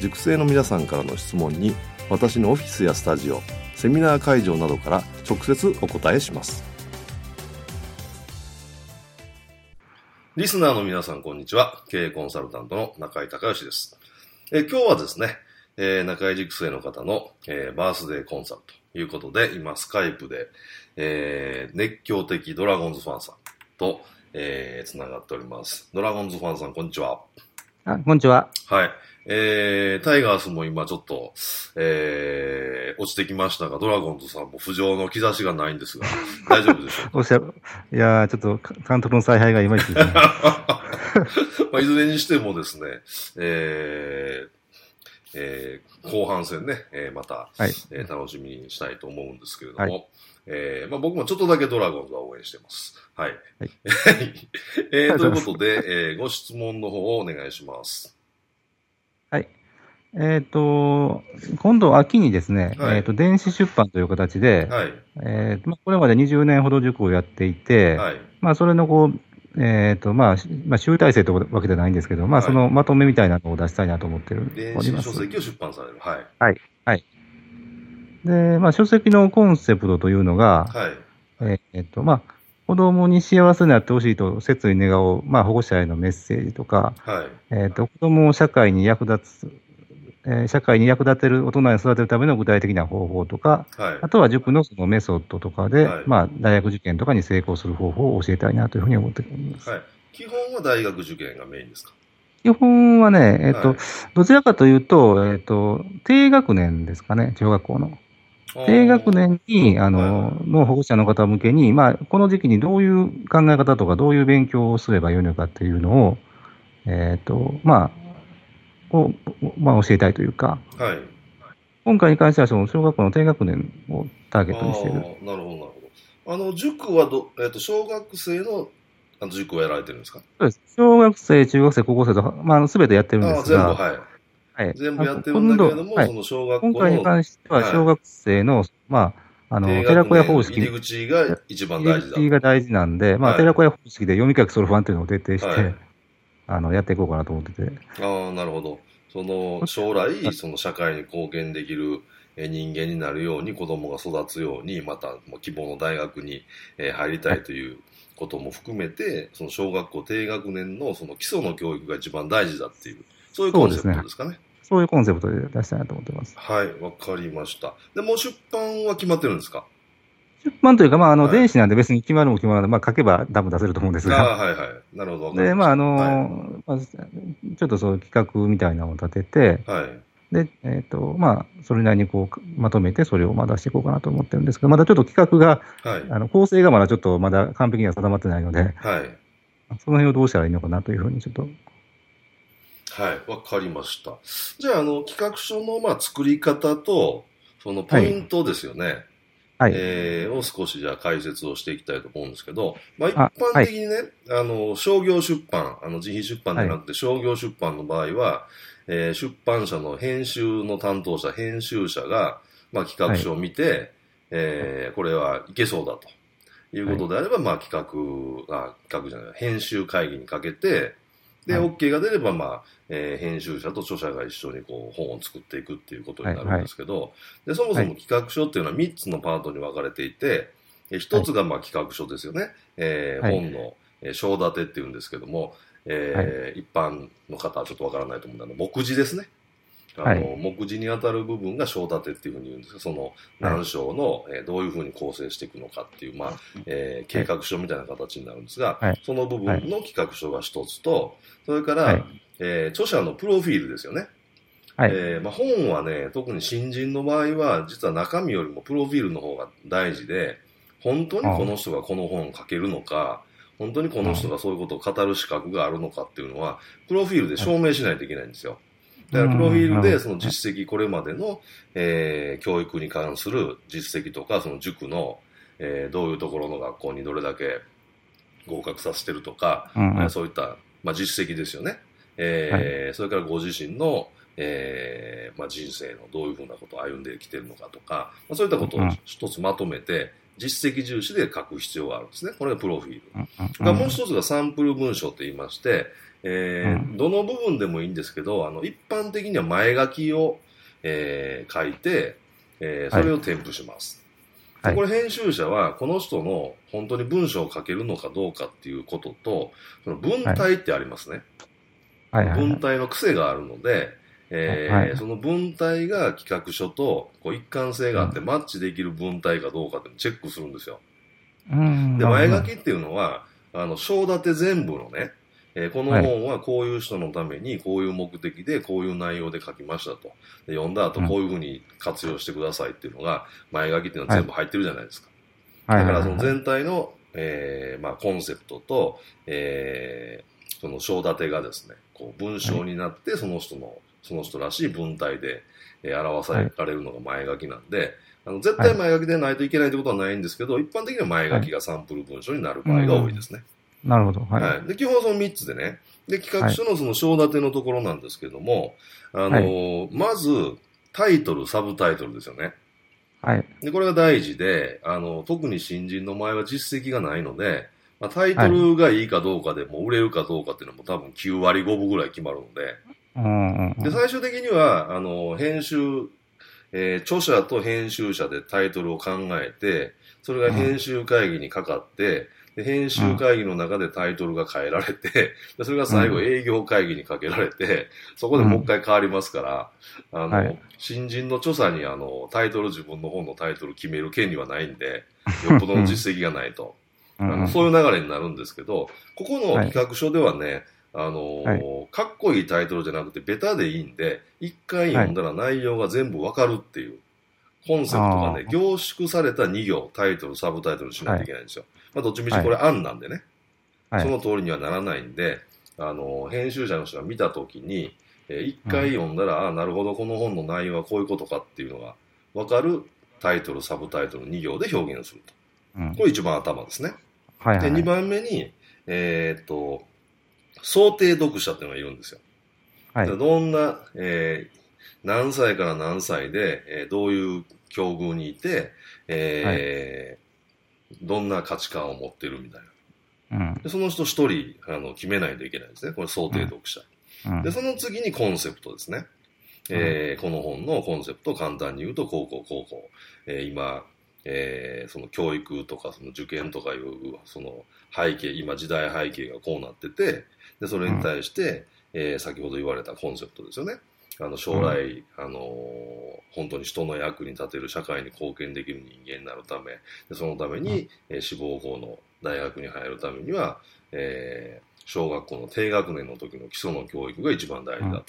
塾生の皆さんからの質問に私のオフィスやスタジオセミナー会場などから直接お答えします。リスナーの皆さんこんにちは。経営コンサルタントの中井隆義です。え今日はですね、えー、中井塾生の方の、えー、バースデーコンサルということで今スカイプで、えー、熱狂的ドラゴンズファンさんと、えー、つながっております。ドラゴンズファンさんこんにちは。あこんにちははいえー、タイガースも今ちょっと、えー、落ちてきましたが、ドラゴンズさんも浮上の兆しがないんですが、大丈夫でしょうか？おっしゃる。いやちょっと監督の采配がいまいちですね。まあ、いずれにしてもですね、えー、えー、後半戦ね、えー、また、はい、えー、楽しみにしたいと思うんですけれども、はい、えー、まあ、僕もちょっとだけドラゴンズは応援してます。はい。はい、えー、ということで、えー、ご質問の方をお願いします。はい。えっ、ー、と、今度秋にですね、はい、えっ、と、電子出版という形で、はい、えー、まあ、これまで20年ほど塾をやっていて、はい、まあ、それのこう、えっ、ー、と、まあ、まあ、集大成というわけじゃないんですけど、まあ、そのまとめみたいなのを出したいなと思ってる、電子書籍を出版される。はい。はい。はい。で、まあ、書籍のコンセプトというのが、はい。えっ、と、まあ、子供に幸せになってほしいと切に願う、まあ、保護者へのメッセージとか、はいえーと、子供を社会に役立つ、えー、社会に役立てる大人に育てるための具体的な方法とか、はい、あとは塾のそのメソッドとかで、はい、まあ、大学受験とかに成功する方法を教えたいなというふうに思っております。はい、基本は大学受験がメインですか？基本はね、えっ、ー、と、はい、どちらかというと、えっ、ー、と、低学年ですかね、小学校の。低学年に、あの、の保護者の方向けに、まあ、この時期にどういう考え方とか、どういう勉強をすればよいのかっていうのを、えっ、ー、と、まあ、を、まあ、教えたいというか、はい。今回に関しては、その、小学校の低学年をターゲットにしている。なるほど、なるほど。あの、塾はど、えっ、ー、と、小学生の、あの、塾をやられてるんですか？そうです。小学生、中学生、高校生と、まあ、すべてやってるんですが、全部、はい。はい、全部やってるんだけれども、その小学校今回に関しては、小学生の、はい、まあ、あの、寺子屋方式。入り口が一番大事だ。入り口が大事なんで、まあ、寺子屋方式で読み書きソルファンっていうのを徹底して、はい、あの、やっていこうかなと思ってて。ああ、なるほど。その、将来、その社会に貢献できる人間になるように、子供が育つように、また、希望の大学に入りたいということも含めて、その小学校低学年のその基礎の教育が一番大事だっていうそういうコンセプトですかね。そういうコンセプトで出したいなと思ってます。はい、わかりました。で、もう出版は決まってるんですか？出版というか、まあ、あの、はい、電子なんで別に決まるも決まらない。まあ、書けば多分出せると思うんですが。あはいはい。なるほど。で、まあ、あの、はい、まあ、ちょっとそういう企画みたいなのを立てて、はい。で、えっ、ー、と、まあ、それなりにこう、まとめて、それをまあ出していこうかなと思ってるんですけど、まだちょっと企画が、はい、あの構成がまだちょっとまだ完璧には定まってないので、はい。その辺をどうしたらいいのかなというふうにちょっとはい、わかりました。じゃあ、あの、企画書の、まあ、作り方と、そのポイントですよね。はい。えー、を少しじゃあ解説をしていきたいと思うんですけど、まあ、一般的にね、あはい、あの、商業出版、あの、自費出版じゃなくて商業出版の場合は、はい、えー、出版社の編集の担当者、編集者が、まあ、企画書を見て、はい、えー、これはいけそうだということであれば、まあ、企画、あ、企画じゃない、編集会議にかけて、で、はい、OK が出れば、まあ、えー、編集者と著者が一緒にこう本を作っていくっていうことになるんですけど、はいはい、でそもそも企画書っていうのは3つのパートに分かれていて、はい、1つがまあ企画書ですよね。えー、本の、えー、章立てっていうんですけども、えー一般の方はちょっとわからないと思うんで、あの目次ですね。あの、目次に当たる部分が章立てっていうふうに言うんですが、その何章の、えー、どういうふうに構成していくのかっていう、まあ、えー、計画書みたいな形になるんですが、その部分の企画書が一つと、それから、えー、著者のプロフィールですよね。はい、えー、まあ、本はね、特に新人の場合は、実は中身よりもプロフィールの方が大事で、本当にこの人がこの本を書けるのか、本当にこの人がそういうことを語る資格があるのかっていうのは、プロフィールで証明しないといけないんですよ。だから、プロフィールでその実績、これまでの、えー、教育に関する実績とか、その塾の、えー、どういうところの学校にどれだけ合格させてるとか、うん、そういった、まあ、実績ですよね。えー、はい、それからご自身の、えーまあ、人生のどういうふうなことを歩んできてるのかとか、まあ、そういったことを一つまとめて、実績重視で書く必要があるんですね。これがプロフィール。もう一つがサンプル文章と言いまして、えー、どの部分でもいいんですけど、あの、一般的には前書きを、えー、書いて、えー、それを添付します。はい、これ編集者は、この人の本当に文章を書けるのかどうかっていうことと、その文体ってありますね。はい、文体の癖があるので、えー、はい、その文体が企画書とこう一貫性があってマッチできる文体かどうかってチェックするんですよ。うん、で、前書きっていうのは、あの、章立て全部のね、えー、この本はこういう人のためにこういう目的でこういう内容で書きましたと。で読んだ後こういうふうに活用してくださいっていうのが前書きっていうのは全部入ってるじゃないですか。はい、だからその全体の、えー、まあコンセプトと、えー、その章立てがですね、こう文章になってその人の、その人らしい文体で、えー、表されるのが前書きなんで、あの絶対前書きでないといけないってことはないんですけど、一般的には前書きがサンプル文章になる場合が多いですね。なるほど。はい。はい、で、基本その3つでね。で、企画書のその章立てのところなんですけども、はい、あのまず、タイトル、サブタイトルですよね。はい。で、これが大事で、あの、特に新人の場合は実績がないので、まあ、タイトルがいいかどうかでも、売れるかどうかっていうのも多分9割5分ぐらい決まるので、うんで、最終的には、あの、編集、えー、著者と編集者でタイトルを考えて、それが編集会議にかかって、で、編集会議の中でタイトルが変えられて、でそれが最後営業会議にかけられて、そこでもう一回変わりますから、あの、はい、新人の著者にあの、タイトル自分の本のタイトル決める権利はないんで、よっぽどの実績がないと。あのそういう流れになるんですけど、ここの企画書ではね、あのーはい、かっこいいタイトルじゃなくて、ベタでいいんで、一回読んだら内容が全部わかるっていう、コンセプトがね、凝縮された2行、タイトル、サブタイトルしないといけないんですよ。まあ、どっちみちこれ案なんでね、はい、その通りにはならないんで、あの、編集者の人が見たときに、えー、一回読んだら、うん、あなるほど、この本の内容はこういうことかっていうのが分かるタイトル、サブタイトル2行で表現すると。うん、これ一番頭ですね。はいはい、で、2番目に、えー、っと、想定読者っていうのがいるんですよ。はい、どんな、えー、何歳から何歳で、えー、どういう境遇にいて、えー、はいどんな価値観を持ってるみたいな。うん、でその人一人あの決めないといけないんですね。これ想定読者。うん、で、その次にコンセプトですね。えー、この本のコンセプトを簡単に言うと、高校、高校。えー、今、えー、その教育とかその受験とかいうその背景、今時代背景がこうなってて、で、それに対して、うん、えー、先ほど言われたコンセプトですよね。あの将来、うん、あの本当に人の役に立てる社会に貢献できる人間になるためでそのために、うん、え志望校の大学に入るためには、えー、小学校の低学年の時の基礎の教育が一番大事だと、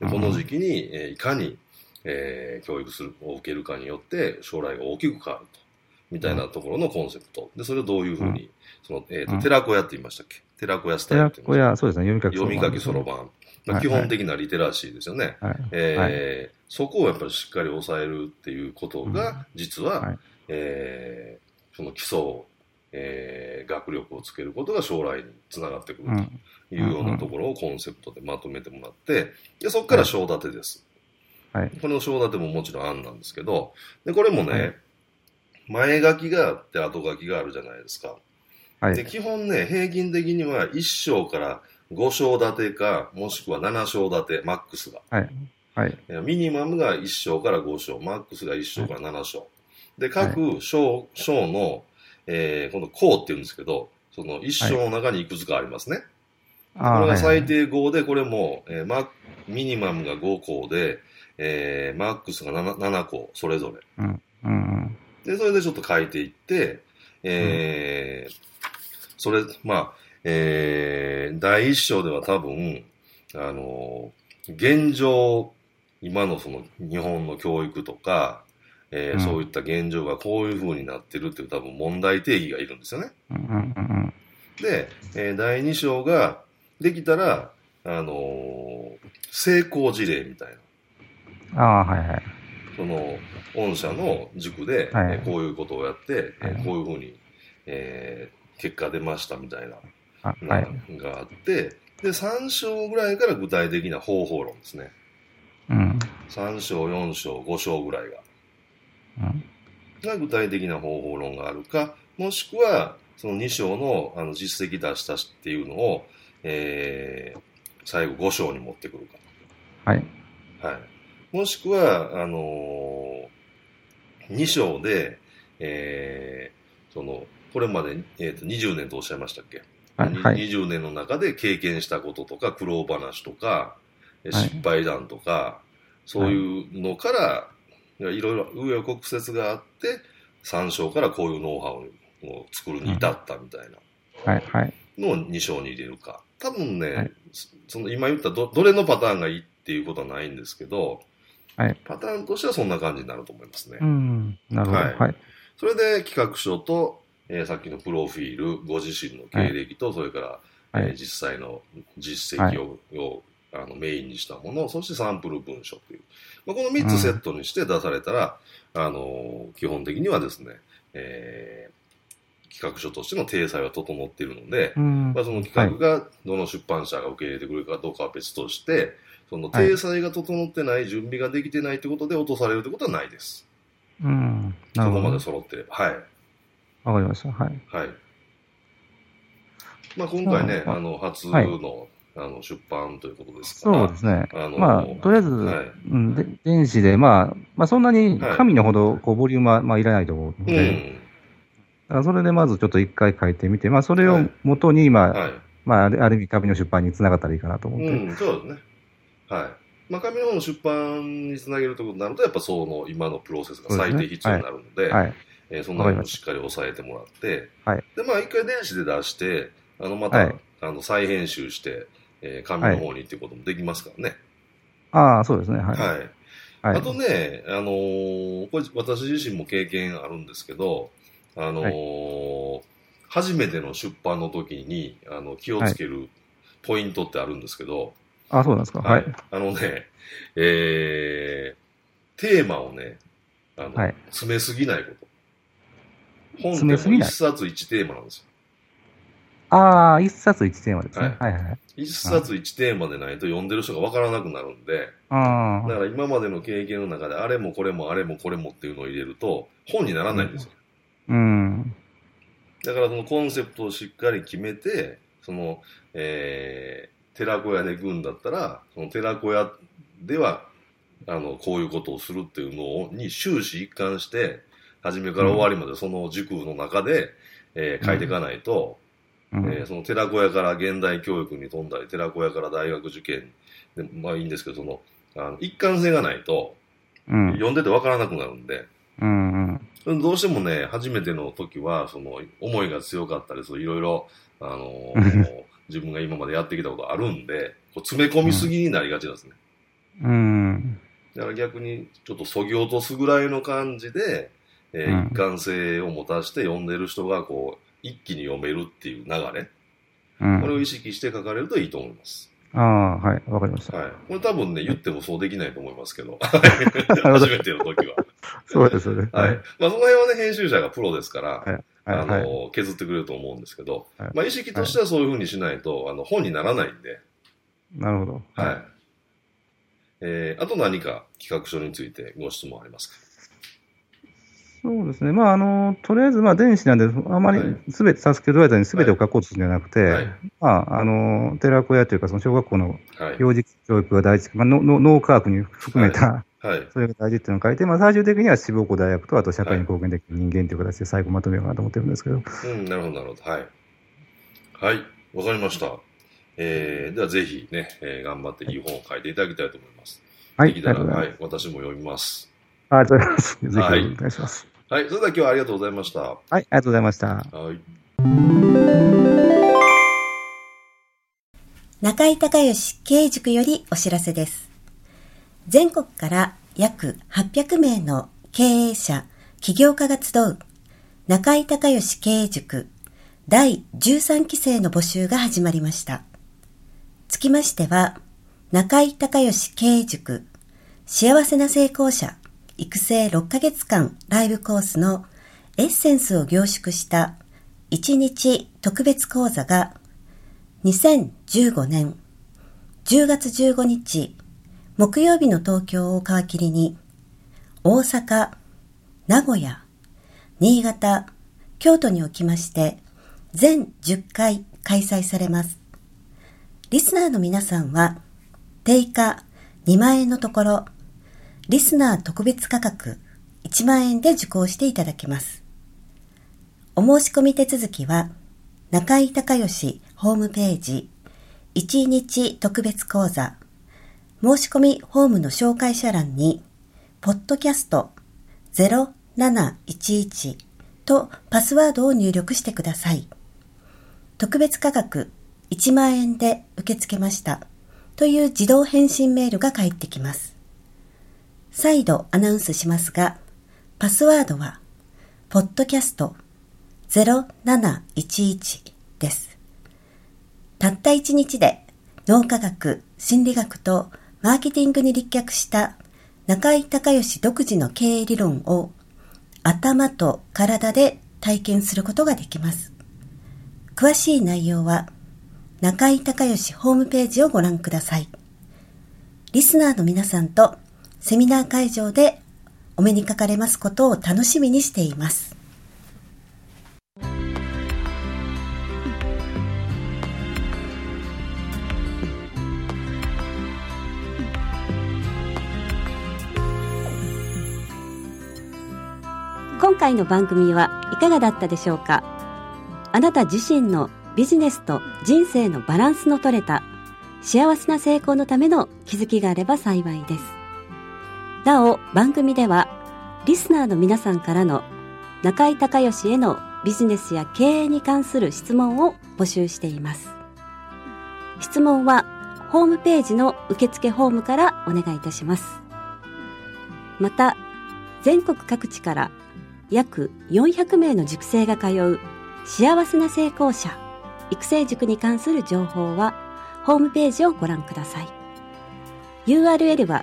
うん、でこの時期に、えー、いかに、えー、教育するを受けるかによって将来が大きく変わるとみたいなところのコンセプト。でそれをどういうふうに、そのえーと寺子屋って言いましたっけ？寺子屋スタイルって言いましたそうですね。読み書きそろばんまあ、基本的なリテラシーですよね。はい、えー、そこをやっぱりしっかり抑えるっていうことが、実は、はい、えー、その基礎えー、学力をつけることが将来につながってくるというようなところをコンセプトでまとめてもらって、でそこから章立てです。はい、この章立てももちろん案なんですけど、でこれもね、前書きがあって後書きがあるじゃないですか。はい、で基本ね、平均的には1章から5章立てか、もしくは7章立て、マックスが。はい。はい。ミニマムが1章から5章、マックスが1章から7章。で、各章、章の、えー、この項って言うんですけど、その1章の中にいくつかありますね。これが最低5で、これも、えー、マミニマムが5個で、えー、マックスが 7, 7個、それぞれ。うんうん、で、それでちょっと書いていって、えー、うん、それ、まあ、えー、第一章では多分、あの、現状、今のその日本の教育とか、えー、うん、そういった現状がこういう風になってるっていう多分問題定義がいるんですよね。うんうんうん、で、えー、第2章ができたら、あのー、成功事例みたいな。ああ、はいはい。その、御社の塾で、はい、こういうことをやって、はい、こういうふうに、えー、結果出ましたみたいな、はい、があって、で、3章ぐらいから具体的な方法論ですね。うん。3章、4章、5章ぐらいが。うん。が具体的な方法論があるか、もしくは、その2章のあの実績出したっていうのを、えー、最後5章に持ってくるか。はい。はい。もしくは、あのー、2章で、えー、その、これまで、えーと、20年とおっしゃいましたっけ、はい、はい、20年の中で経験したこととか、苦労話とか、失敗談とか、はい、そういうのから、いろいろ紆余曲折があって、3章からこういうノウハウを作るに至ったみたいな。はい、はい。のを2章に入れるか。多分ね、はい、その今言ったどどれのパターンがいいっていうことはないんですけど、はい、パターンとしてはそんな感じになると思いますね。うん、なるほど。はい。はい、それで企画書と、えー、さっきのプロフィール、ご自身の経歴と、それから、えー、実際の実績を,、をあのメインにしたもの、そしてサンプル文書という。まあ、この3つセットにして出されたら、うん、あの基本的にはですね、えー、企画書としての体裁は整っているので、うん、まあ、その企画がどの出版社が受け入れてくれるかどうかは別として、その体裁が整ってない、準備ができてないということで落とされるということはないです。うん。そこまで揃ってれば。はい。わかりました。はい。はい。まあ、今回ね、あの、初の、はい、あの出版ということですから。そうですね。あのまあ、とりあえず、はい、うん、で電子で、まあ、まあ、そんなに紙のほど、こう、ボリュームは、まあ、いらないと思うので、うんそれでまずちょっと一回書いてみて、まあ、それをもとに、まあ、はい、まあ、ある意味、紙の出版につながったらいいかなと思って。うん、そうですね。はい。まあ、紙の方の出版につなげるということになると、やっぱその今のプロセスが最低必要になるので、はい、えー、そんなのをしっかり押さえてもらって、はい、で、まあ、一回電子で出して、あの、また、はい、あの、再編集して、えー、紙の方にっていうこともできますからね。ああ、そうですね。はい。はい。あとね、あのー、これ私自身も経験あるんですけど、あのーはい、初めての出版の時にあの気をつけるポイントってあるんですけど、はい、あ、そうなんですか？はい。あのね、えー、テーマをね、あの、はい、詰めすぎないこと。本でも一冊一テーマなんですよ。ああ、一冊一テーマですね。はい、はい、はい。一冊一テーマでないと読んでる人がわからなくなるんで、あだから今までの経験の中であれもこれもあれもこれもっていうのを入れると本にならないんですよ。うん。だからそのコンセプトをしっかり決めて、その、えー、寺子屋で行くんだったら、その寺子屋では、あの、こういうことをするっていうのに終始一貫して、初めから終わりまでその塾の中で、えー、書いていかないと、うん、えー、その寺子屋から現代教育に飛んだり、寺子屋から大学受験で、まあいいんですけど、その、あの一貫性がないと、うん、読んでてわからなくなるんで、うんうん、どうしてもね、初めての時は、その、思いが強かったり、そういろいろ、あのー、自分が今までやってきたことあるんで、こう詰め込みすぎになりがちなんですね。うん。だから逆に、ちょっとそぎ落とすぐらいの感じで、えー、一貫性を持たせて読んでる人が、こう、一気に読めるっていう流れ、うん、これを意識して書かれるといいと思います。ああ、はい、わかりました。はい。これ多分ね、言ってもそうできないと思いますけど。初めての時は。そうですね。はい。まあ、その辺はね、編集者がプロですから、はい、あの、削ってくれると思うんですけど、はい、まあ、意識としてはそういうふうにしないと、あの、本にならないんで。なるほど。はい。えー、あと何か企画書についてご質問ありますか？そうですね。まあ、あの、とりあえず、まあ、電子なんで、あまりすべて、サスケドライザーにすべてを書こうとするんじゃなくて、はい、まあ、あの、寺子屋というか、その小学校の幼児教育が大事、まあ、脳科学に含めた、はい、それが大事っていうのを書いて、まあ、最終的には志望校大学と、あと社会に貢献できる人間という形で最後まとめようかなと思ってるんですけど。うん、なるほど、なるほど。はい。はい、わかりました。えー、ではぜひね、えー、頑張っていい本を書いていただきたいと思います。はい。できたら、はい、私も読みます。ありがとうございます。ぜひお願いします。はい、それでは今日はありがとうございました。はい、ありがとうございました。はい。中井隆義経営塾よりお知らせです。全国から約800名の経営者、起業家が集う中井隆義経営塾第13期生の募集が始まりました。つきましては、中井隆義経営塾幸せな成功者育成6ヶ月間ライブコースのエッセンスを凝縮した1日特別講座が2015年10月15日木曜日の東京を皮切りに大阪、名古屋、新潟、京都におきまして全10回開催されます。リスナーの皆さんは、定価2万円のところ、リスナー特別価格1万円で受講していただけます。お申し込み手続きは、中井隆義ホームページ1日特別講座申し込みホームの紹介者欄に、ポッドキャスト0711とパスワードを入力してください。特別価格1万円で受け付けましたという自動返信メールが返ってきます。再度アナウンスしますが、パスワードは、ポッドキャスト0711です。たった1日で脳科学、心理学とマーケティングに立脚した中井隆義独自の経営理論を頭と体で体験することができます。詳しい内容は、中井隆義ホームページをご覧ください。リスナーの皆さんとセミナー会場でお目にかかれますことを楽しみにしています。今回の番組はいかがだったでしょうか？あなた自身のビジネスと人生のバランスの取れた幸せな成功のための気づきがあれば幸いです。なお、番組ではリスナーの皆さんからの中井隆義へのビジネスや経営に関する質問を募集しています。質問はホームページの受付ホームからお願いいたします。また、全国各地から約400名の塾生が通う幸せな成功者育成塾に関する情報はホームページをご覧ください URL は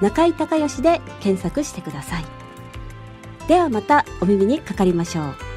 中井隆義で検索してください。ではまたお耳にかかりましょう。